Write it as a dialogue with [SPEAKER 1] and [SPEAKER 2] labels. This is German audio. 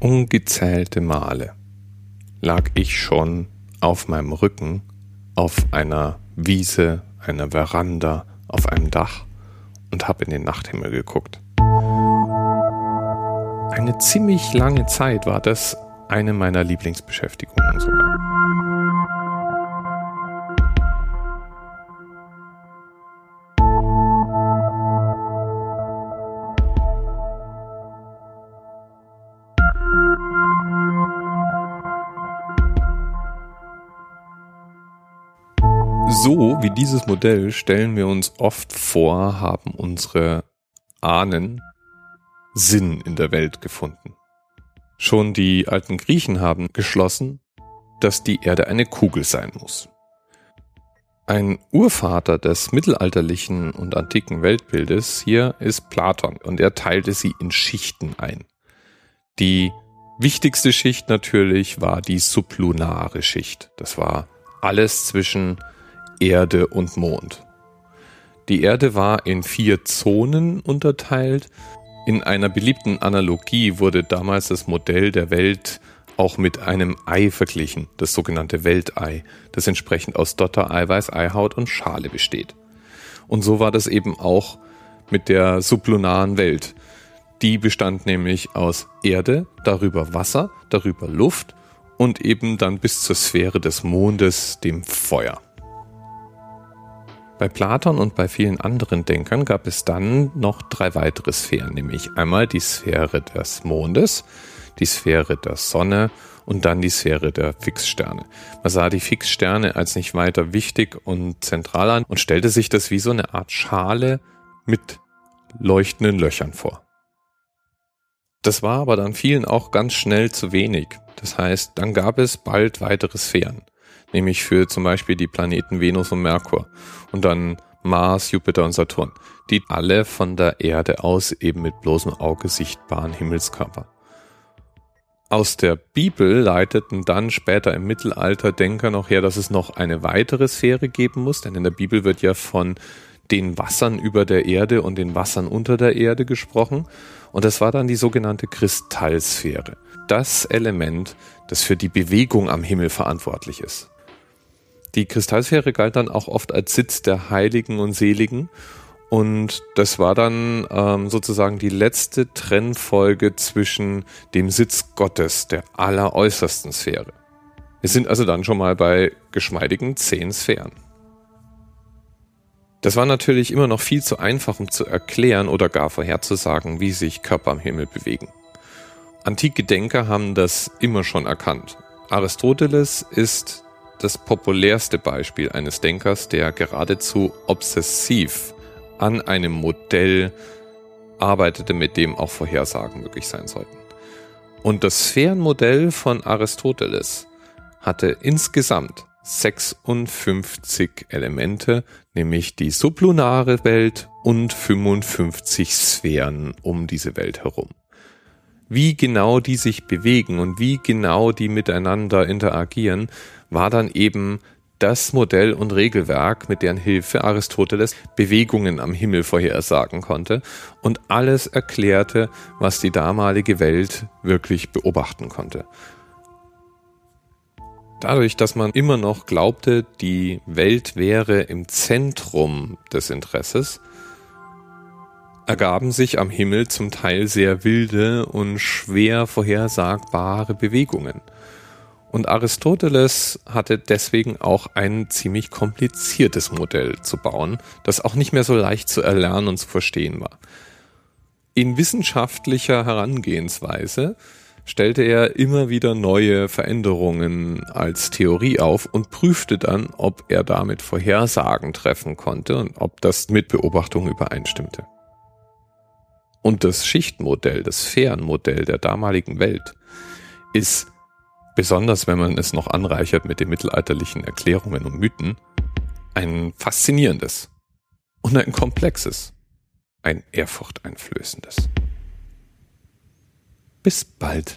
[SPEAKER 1] Ungezählte Male lag ich schon auf meinem Rücken auf einer Wiese, einer Veranda, auf einem Dach und habe in den Nachthimmel geguckt. Eine ziemlich lange Zeit war das eine meiner Lieblingsbeschäftigungen sogar. So wie dieses Modell stellen wir uns oft vor, haben unsere Ahnen Sinn in der Welt gefunden. Schon die alten Griechen haben geschlossen, dass die Erde eine Kugel sein muss. Ein Urvater des mittelalterlichen und antiken Weltbildes hier ist Platon und er teilte sie in Schichten ein. Die wichtigste Schicht natürlich war die sublunare Schicht. Das war alles zwischen Erde und Mond. Die Erde war in vier Zonen unterteilt. In einer beliebten Analogie wurde damals das Modell der Welt auch mit einem Ei verglichen, das sogenannte Weltei, das entsprechend aus Dotter, Eiweiß, Eihaut und Schale besteht. Und so war das eben auch mit der sublunaren Welt. Die bestand nämlich aus Erde, darüber Wasser, darüber Luft und eben dann bis zur Sphäre des Mondes, dem Feuer. Bei Platon und bei vielen anderen Denkern gab es dann noch drei weitere Sphären, nämlich einmal die Sphäre des Mondes, die Sphäre der Sonne und dann die Sphäre der Fixsterne. Man sah die Fixsterne als nicht weiter wichtig und zentral an und stellte sich das wie so eine Art Schale mit leuchtenden Löchern vor. Das war aber dann vielen auch ganz schnell zu wenig. Das heißt, dann gab es bald weitere Sphären nämlich für zum Beispiel die Planeten Venus und Merkur und dann Mars, Jupiter und Saturn, die alle von der Erde aus eben mit bloßem Auge sichtbaren Himmelskörper. Aus der Bibel leiteten dann später im Mittelalter Denker noch her, dass es noch eine weitere Sphäre geben muss, denn in der Bibel wird ja von den Wassern über der Erde und den Wassern unter der Erde gesprochen. Und das war dann die sogenannte Kristallsphäre. Das Element, das für die Bewegung am Himmel verantwortlich ist. Die Kristallsphäre galt dann auch oft als Sitz der Heiligen und Seligen. Und das war dann ähm, sozusagen die letzte Trennfolge zwischen dem Sitz Gottes, der alleräußersten Sphäre. Wir sind also dann schon mal bei geschmeidigen zehn Sphären. Das war natürlich immer noch viel zu einfach, um zu erklären oder gar vorherzusagen, wie sich Körper am Himmel bewegen. Antike Denker haben das immer schon erkannt. Aristoteles ist das populärste Beispiel eines Denkers, der geradezu obsessiv an einem Modell arbeitete, mit dem auch Vorhersagen möglich sein sollten. Und das Sphärenmodell von Aristoteles hatte insgesamt 56 Elemente, nämlich die sublunare Welt und 55 Sphären um diese Welt herum. Wie genau die sich bewegen und wie genau die miteinander interagieren, war dann eben das Modell und Regelwerk, mit deren Hilfe Aristoteles Bewegungen am Himmel vorhersagen konnte und alles erklärte, was die damalige Welt wirklich beobachten konnte. Dadurch, dass man immer noch glaubte, die Welt wäre im Zentrum des Interesses, ergaben sich am Himmel zum Teil sehr wilde und schwer vorhersagbare Bewegungen. Und Aristoteles hatte deswegen auch ein ziemlich kompliziertes Modell zu bauen, das auch nicht mehr so leicht zu erlernen und zu verstehen war. In wissenschaftlicher Herangehensweise stellte er immer wieder neue Veränderungen als Theorie auf und prüfte dann, ob er damit Vorhersagen treffen konnte und ob das mit Beobachtungen übereinstimmte. Und das Schichtmodell, das Sphärenmodell der damaligen Welt ist besonders wenn man es noch anreichert mit den mittelalterlichen Erklärungen und Mythen, ein faszinierendes und ein komplexes, ein ehrfurchteinflößendes. Bis bald.